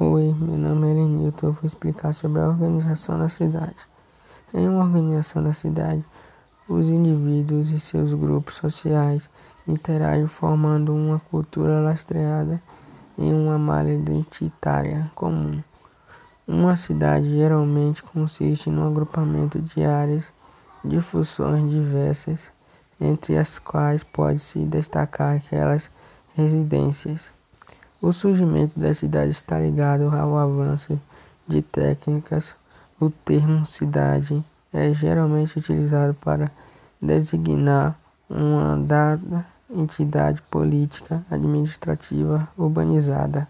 Oi, meu nome é Lenilton. Eu vou explicar sobre a organização da cidade. Em uma organização da cidade, os indivíduos e seus grupos sociais interagem formando uma cultura lastreada em uma malha identitária comum. Uma cidade geralmente consiste num agrupamento de áreas de funções diversas, entre as quais pode-se destacar aquelas residências o surgimento das cidades está ligado ao avanço de técnicas. O termo cidade é geralmente utilizado para designar uma dada entidade política administrativa urbanizada.